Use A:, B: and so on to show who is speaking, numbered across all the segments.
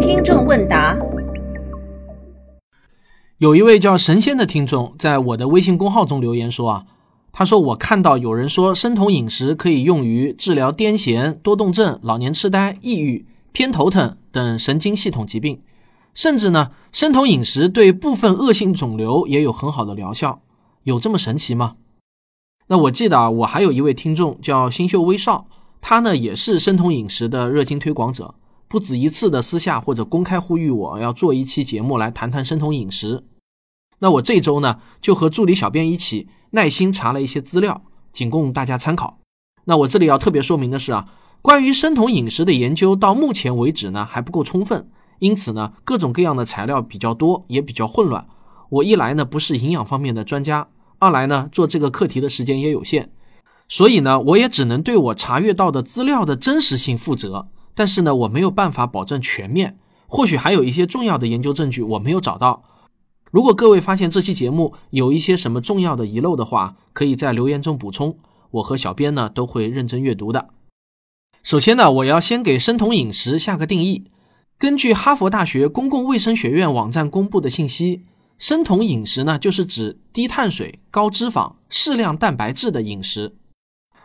A: 听众问答：
B: 有一位叫神仙的听众在我的微信公号中留言说啊，他说我看到有人说生酮饮食可以用于治疗癫痫、多动症、老年痴呆、抑郁、偏头疼等神经系统疾病，甚至呢，生酮饮食对部分恶性肿瘤也有很好的疗效，有这么神奇吗？那我记得啊，我还有一位听众叫星秀威少，他呢也是生酮饮食的热心推广者，不止一次的私下或者公开呼吁我要做一期节目来谈谈生酮饮食。那我这周呢就和助理小编一起耐心查了一些资料，仅供大家参考。那我这里要特别说明的是啊，关于生酮饮食的研究到目前为止呢还不够充分，因此呢各种各样的材料比较多，也比较混乱。我一来呢不是营养方面的专家。二来呢，做这个课题的时间也有限，所以呢，我也只能对我查阅到的资料的真实性负责。但是呢，我没有办法保证全面，或许还有一些重要的研究证据我没有找到。如果各位发现这期节目有一些什么重要的遗漏的话，可以在留言中补充，我和小编呢都会认真阅读的。首先呢，我要先给生酮饮食下个定义。根据哈佛大学公共卫生学院网站公布的信息。生酮饮食呢，就是指低碳水、高脂肪、适量蛋白质的饮食。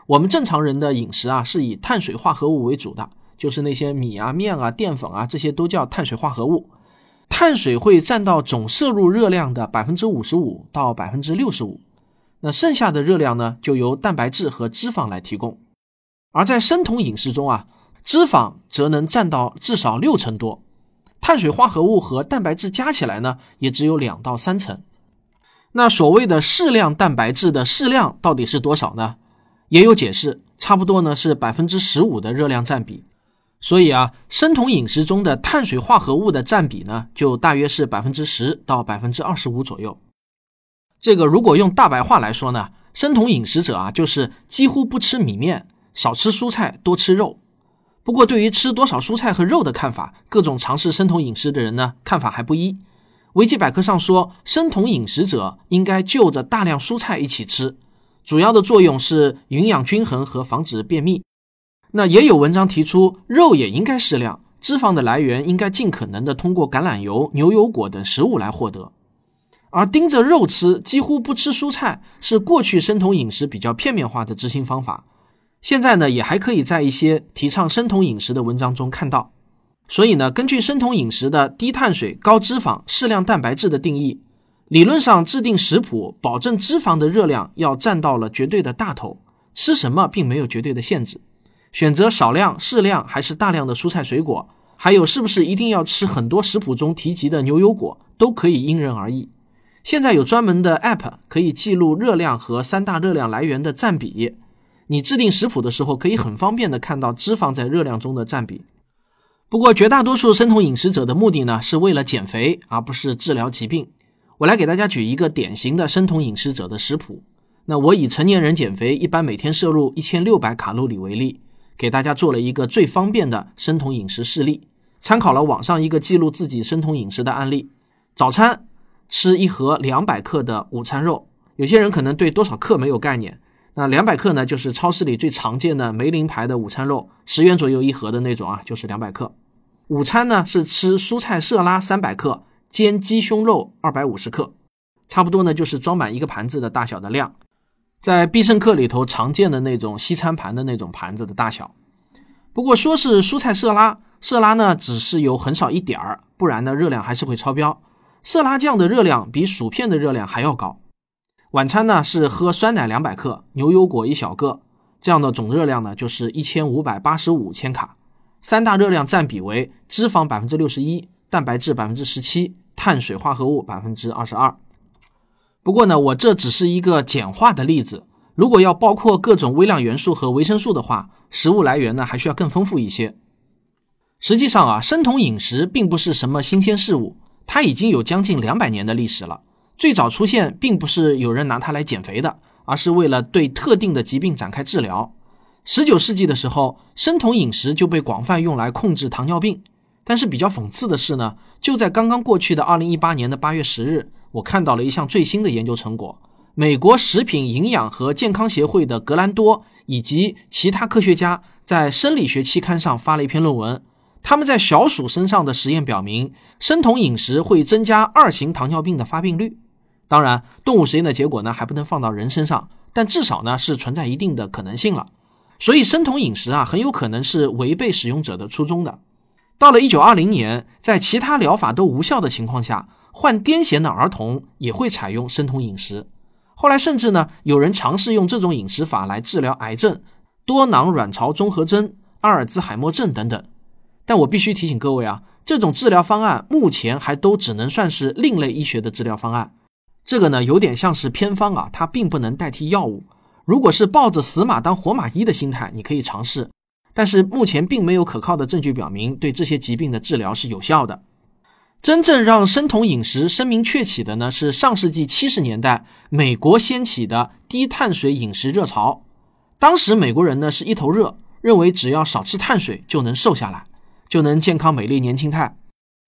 B: 我们正常人的饮食啊，是以碳水化合物为主的，就是那些米啊、面啊、淀粉啊，这些都叫碳水化合物。碳水会占到总摄入热量的百分之五十五到百分之六十五，那剩下的热量呢，就由蛋白质和脂肪来提供。而在生酮饮食中啊，脂肪则能占到至少六成多。碳水化合物和蛋白质加起来呢，也只有两到三成。那所谓的适量蛋白质的适量到底是多少呢？也有解释，差不多呢是百分之十五的热量占比。所以啊，生酮饮食中的碳水化合物的占比呢，就大约是百分之十到百分之二十五左右。这个如果用大白话来说呢，生酮饮食者啊，就是几乎不吃米面，少吃蔬菜，多吃肉。不过，对于吃多少蔬菜和肉的看法，各种尝试生酮饮食的人呢，看法还不一。维基百科上说，生酮饮食者应该就着大量蔬菜一起吃，主要的作用是营养均衡和防止便秘。那也有文章提出，肉也应该适量，脂肪的来源应该尽可能的通过橄榄油、牛油果等食物来获得。而盯着肉吃，几乎不吃蔬菜，是过去生酮饮食比较片面化的执行方法。现在呢，也还可以在一些提倡生酮饮食的文章中看到。所以呢，根据生酮饮食的低碳水、高脂肪、适量蛋白质的定义，理论上制定食谱，保证脂肪的热量要占到了绝对的大头。吃什么并没有绝对的限制，选择少量、适量还是大量的蔬菜水果，还有是不是一定要吃很多食谱中提及的牛油果，都可以因人而异。现在有专门的 App 可以记录热量和三大热量来源的占比。你制定食谱的时候，可以很方便的看到脂肪在热量中的占比。不过，绝大多数生酮饮食者的目的呢，是为了减肥，而不是治疗疾病。我来给大家举一个典型的生酮饮食者的食谱。那我以成年人减肥一般每天摄入一千六百卡路里为例，给大家做了一个最方便的生酮饮食示例，参考了网上一个记录自己生酮饮食的案例。早餐吃一盒两百克的午餐肉，有些人可能对多少克没有概念。那两百克呢，就是超市里最常见的梅林牌的午餐肉，十元左右一盒的那种啊，就是两百克。午餐呢是吃蔬菜色拉三百克，煎鸡胸肉二百五十克，差不多呢就是装满一个盘子的大小的量，在必胜客里头常见的那种西餐盘的那种盘子的大小。不过说是蔬菜色拉，色拉呢只是有很少一点儿，不然呢热量还是会超标。色拉酱的热量比薯片的热量还要高。晚餐呢是喝酸奶两百克，牛油果一小个，这样的总热量呢就是一千五百八十五千卡。三大热量占比为脂肪百分之六十一，蛋白质百分之十七，碳水化合物百分之二十二。不过呢，我这只是一个简化的例子，如果要包括各种微量元素和维生素的话，食物来源呢还需要更丰富一些。实际上啊，生酮饮食并不是什么新鲜事物，它已经有将近两百年的历史了。最早出现并不是有人拿它来减肥的，而是为了对特定的疾病展开治疗。十九世纪的时候，生酮饮食就被广泛用来控制糖尿病。但是比较讽刺的是呢，就在刚刚过去的二零一八年的八月十日，我看到了一项最新的研究成果：美国食品营养和健康协会的格兰多以及其他科学家在生理学期刊上发了一篇论文。他们在小鼠身上的实验表明，生酮饮食会增加二型糖尿病的发病率。当然，动物实验的结果呢还不能放到人身上，但至少呢是存在一定的可能性了。所以，生酮饮食啊很有可能是违背使用者的初衷的。到了一九二零年，在其他疗法都无效的情况下，患癫痫的儿童也会采用生酮饮食。后来，甚至呢有人尝试用这种饮食法来治疗癌症、多囊卵巢综合征、阿尔兹海默症等等。但我必须提醒各位啊，这种治疗方案目前还都只能算是另类医学的治疗方案。这个呢，有点像是偏方啊，它并不能代替药物。如果是抱着死马当活马医的心态，你可以尝试。但是目前并没有可靠的证据表明对这些疾病的治疗是有效的。真正让生酮饮食声名鹊起的呢，是上世纪七十年代美国掀起的低碳水饮食热潮。当时美国人呢是一头热，认为只要少吃碳水就能瘦下来。就能健康美丽年轻态。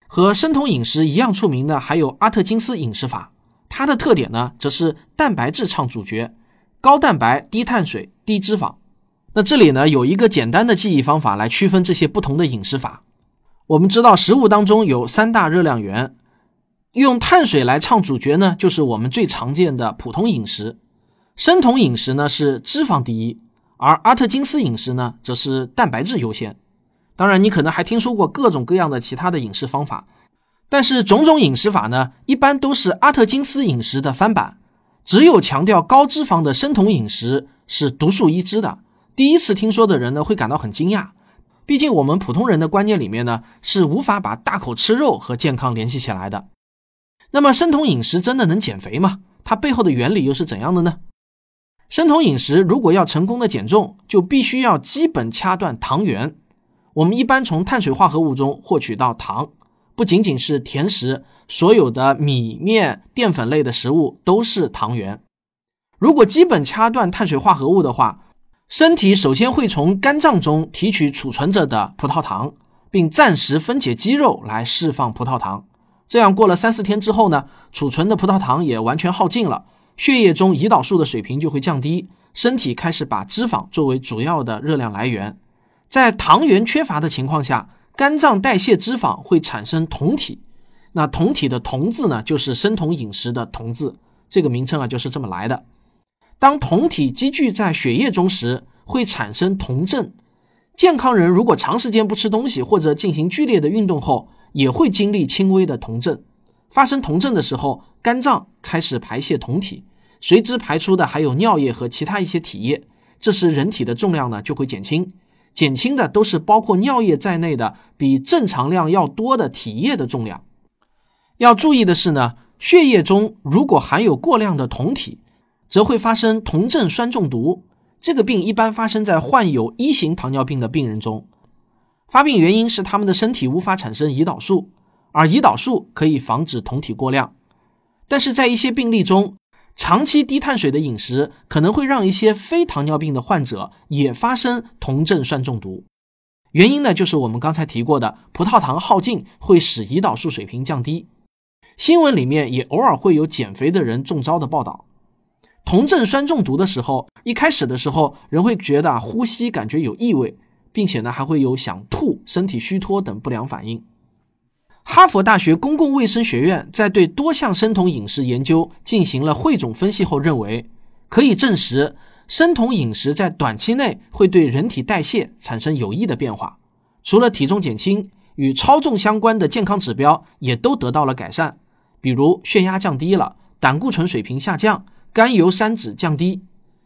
B: 和生酮饮食一样出名的还有阿特金斯饮食法，它的特点呢，则是蛋白质唱主角，高蛋白、低碳水、低脂肪。那这里呢，有一个简单的记忆方法来区分这些不同的饮食法。我们知道食物当中有三大热量源，用碳水来唱主角呢，就是我们最常见的普通饮食。生酮饮食呢是脂肪第一，而阿特金斯饮食呢，则是蛋白质优先。当然，你可能还听说过各种各样的其他的饮食方法，但是种种饮食法呢，一般都是阿特金斯饮食的翻版。只有强调高脂肪的生酮饮食是独树一帜的。第一次听说的人呢，会感到很惊讶。毕竟我们普通人的观念里面呢，是无法把大口吃肉和健康联系起来的。那么，生酮饮食真的能减肥吗？它背后的原理又是怎样的呢？生酮饮食如果要成功的减重，就必须要基本掐断糖源。我们一般从碳水化合物中获取到糖，不仅仅是甜食，所有的米面淀粉类的食物都是糖源。如果基本掐断碳水化合物的话，身体首先会从肝脏中提取储存着的葡萄糖，并暂时分解肌肉来释放葡萄糖。这样过了三四天之后呢，储存的葡萄糖也完全耗尽了，血液中胰岛素的水平就会降低，身体开始把脂肪作为主要的热量来源。在糖原缺乏的情况下，肝脏代谢脂肪会产生酮体。那酮体的酮字呢，就是生酮饮食的酮字，这个名称啊就是这么来的。当酮体积聚在血液中时，会产生酮症。健康人如果长时间不吃东西或者进行剧烈的运动后，也会经历轻微的酮症。发生酮症的时候，肝脏开始排泄酮体，随之排出的还有尿液和其他一些体液。这时人体的重量呢就会减轻。减轻的都是包括尿液在内的比正常量要多的体液的重量。要注意的是呢，血液中如果含有过量的酮体，则会发生酮症酸中毒。这个病一般发生在患有一型糖尿病的病人中，发病原因是他们的身体无法产生胰岛素，而胰岛素可以防止酮体过量。但是在一些病例中，长期低碳水的饮食可能会让一些非糖尿病的患者也发生酮症酸中毒，原因呢就是我们刚才提过的葡萄糖耗尽会使胰岛素水平降低。新闻里面也偶尔会有减肥的人中招的报道。酮症酸中毒的时候，一开始的时候人会觉得呼吸感觉有异味，并且呢还会有想吐、身体虚脱等不良反应。哈佛大学公共卫生学院在对多项生酮饮食研究进行了汇总分析后认为，可以证实生酮饮食在短期内会对人体代谢产生有益的变化。除了体重减轻，与超重相关的健康指标也都得到了改善，比如血压降低了，胆固醇水平下降，甘油三酯降低。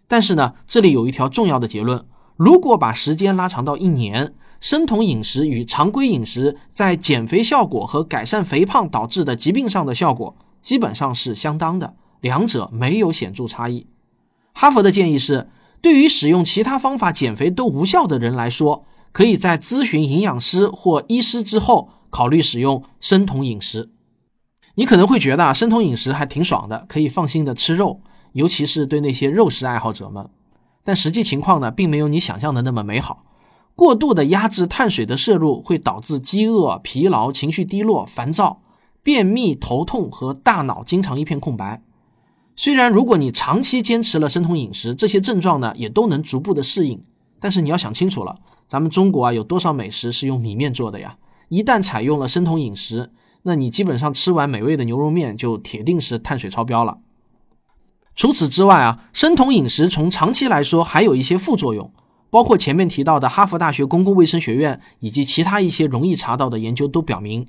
B: 但是呢，这里有一条重要的结论：如果把时间拉长到一年。生酮饮食与常规饮食在减肥效果和改善肥胖导致的疾病上的效果基本上是相当的，两者没有显著差异。哈佛的建议是，对于使用其他方法减肥都无效的人来说，可以在咨询营养师或医师之后考虑使用生酮饮食。你可能会觉得啊，生酮饮食还挺爽的，可以放心的吃肉，尤其是对那些肉食爱好者们。但实际情况呢，并没有你想象的那么美好。过度的压制碳水的摄入会导致饥饿、疲劳、情绪低落、烦躁、便秘、头痛和大脑经常一片空白。虽然如果你长期坚持了生酮饮食，这些症状呢也都能逐步的适应，但是你要想清楚了，咱们中国啊有多少美食是用米面做的呀？一旦采用了生酮饮食，那你基本上吃完美味的牛肉面就铁定是碳水超标了。除此之外啊，生酮饮食从长期来说还有一些副作用，包括前面提到的哈佛大学公共卫生学院以及其他一些容易查到的研究都表明，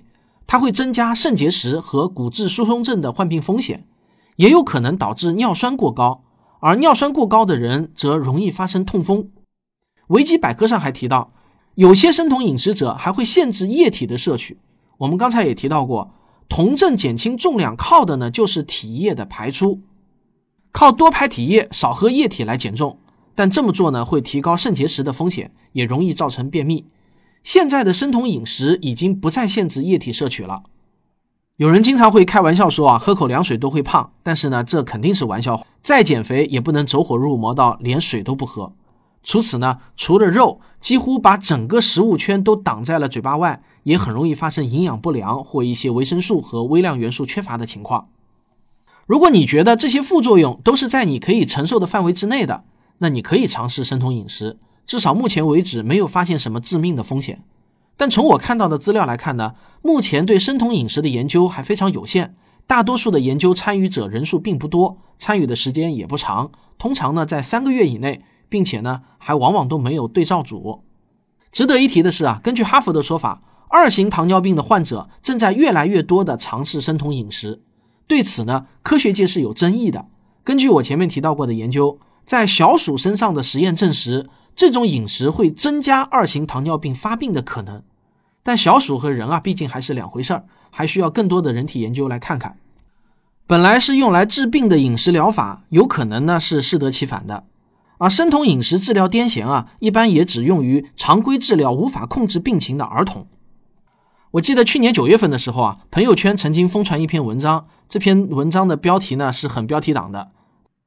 B: 它会增加肾结石和骨质疏松症的患病风险，也有可能导致尿酸过高，而尿酸过高的人则容易发生痛风。维基百科上还提到。有些生酮饮食者还会限制液体的摄取。我们刚才也提到过，酮症减轻重量靠的呢就是体液的排出，靠多排体液少喝液体来减重。但这么做呢会提高肾结石的风险，也容易造成便秘。现在的生酮饮食已经不再限制液体摄取了。有人经常会开玩笑说啊，喝口凉水都会胖，但是呢这肯定是玩笑话。再减肥也不能走火入魔到连水都不喝。除此呢，除了肉，几乎把整个食物圈都挡在了嘴巴外，也很容易发生营养不良或一些维生素和微量元素缺乏的情况。如果你觉得这些副作用都是在你可以承受的范围之内的，那你可以尝试生酮饮食，至少目前为止没有发现什么致命的风险。但从我看到的资料来看呢，目前对生酮饮食的研究还非常有限，大多数的研究参与者人数并不多，参与的时间也不长，通常呢在三个月以内。并且呢，还往往都没有对照组。值得一提的是啊，根据哈佛的说法，二型糖尿病的患者正在越来越多的尝试生酮饮食。对此呢，科学界是有争议的。根据我前面提到过的研究，在小鼠身上的实验证实，这种饮食会增加二型糖尿病发病的可能。但小鼠和人啊，毕竟还是两回事儿，还需要更多的人体研究来看看。本来是用来治病的饮食疗法，有可能呢是适得其反的。而生酮饮食治疗癫痫啊，一般也只用于常规治疗无法控制病情的儿童。我记得去年九月份的时候啊，朋友圈曾经疯传一篇文章，这篇文章的标题呢是很标题党的。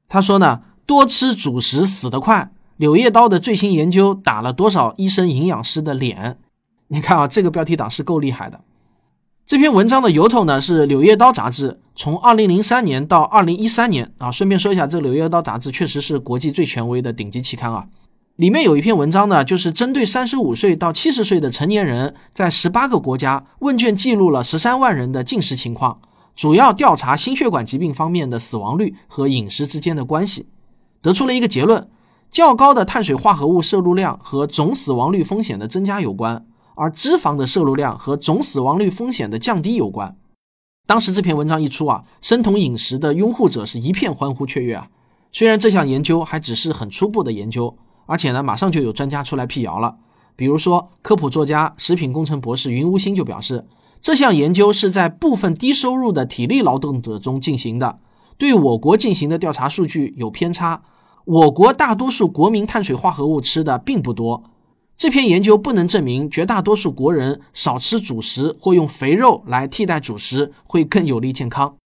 B: 他说呢，多吃主食死得快，柳叶刀的最新研究打了多少医生营养师的脸？你看啊，这个标题党是够厉害的。这篇文章的由头呢是《柳叶刀》杂志，从二零零三年到二零一三年啊。顺便说一下，这《柳叶刀》杂志确实是国际最权威的顶级期刊啊。里面有一篇文章呢，就是针对三十五岁到七十岁的成年人，在十八个国家问卷记录了十三万人的进食情况，主要调查心血管疾病方面的死亡率和饮食之间的关系，得出了一个结论：较高的碳水化合物摄入量和总死亡率风险的增加有关。而脂肪的摄入量和总死亡率风险的降低有关。当时这篇文章一出啊，生酮饮食的拥护者是一片欢呼雀跃啊。虽然这项研究还只是很初步的研究，而且呢，马上就有专家出来辟谣了。比如说，科普作家、食品工程博士云无心就表示，这项研究是在部分低收入的体力劳动者中进行的，对我国进行的调查数据有偏差。我国大多数国民碳水化合物吃的并不多。这篇研究不能证明绝大多数国人少吃主食或用肥肉来替代主食会更有利健康。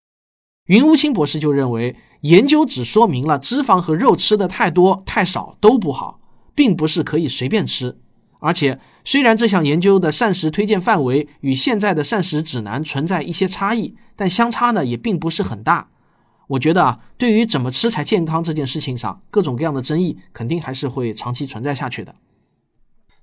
B: 云无清博士就认为，研究只说明了脂肪和肉吃的太多太少都不好，并不是可以随便吃。而且，虽然这项研究的膳食推荐范围与现在的膳食指南存在一些差异，但相差呢也并不是很大。我觉得啊，对于怎么吃才健康这件事情上，各种各样的争议肯定还是会长期存在下去的。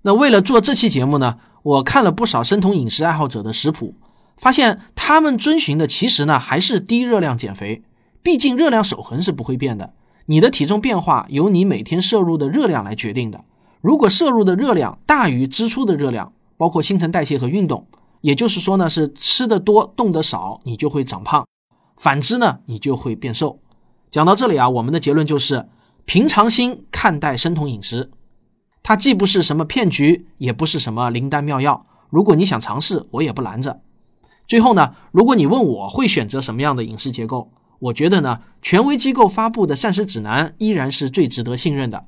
B: 那为了做这期节目呢，我看了不少生酮饮食爱好者的食谱，发现他们遵循的其实呢还是低热量减肥。毕竟热量守恒是不会变的，你的体重变化由你每天摄入的热量来决定的。如果摄入的热量大于支出的热量，包括新陈代谢和运动，也就是说呢是吃的多动的少，你就会长胖；反之呢，你就会变瘦。讲到这里啊，我们的结论就是平常心看待生酮饮食。它既不是什么骗局，也不是什么灵丹妙药。如果你想尝试，我也不拦着。最后呢，如果你问我会选择什么样的饮食结构，我觉得呢，权威机构发布的膳食指南依然是最值得信任的。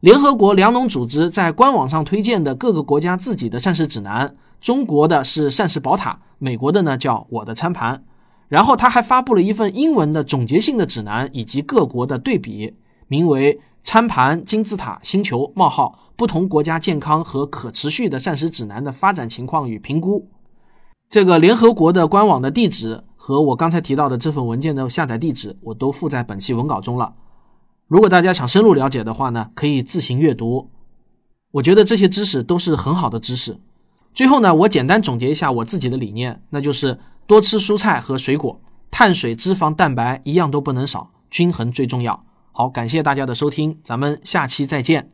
B: 联合国粮农组织在官网上推荐的各个国家自己的膳食指南，中国的是膳食宝塔，美国的呢叫我的餐盘。然后他还发布了一份英文的总结性的指南，以及各国的对比，名为。餐盘金字塔星球冒号不同国家健康和可持续的膳食指南的发展情况与评估。这个联合国的官网的地址和我刚才提到的这份文件的下载地址，我都附在本期文稿中了。如果大家想深入了解的话呢，可以自行阅读。我觉得这些知识都是很好的知识。最后呢，我简单总结一下我自己的理念，那就是多吃蔬菜和水果，碳水、脂肪、蛋白一样都不能少，均衡最重要。好，感谢大家的收听，咱们下期再见。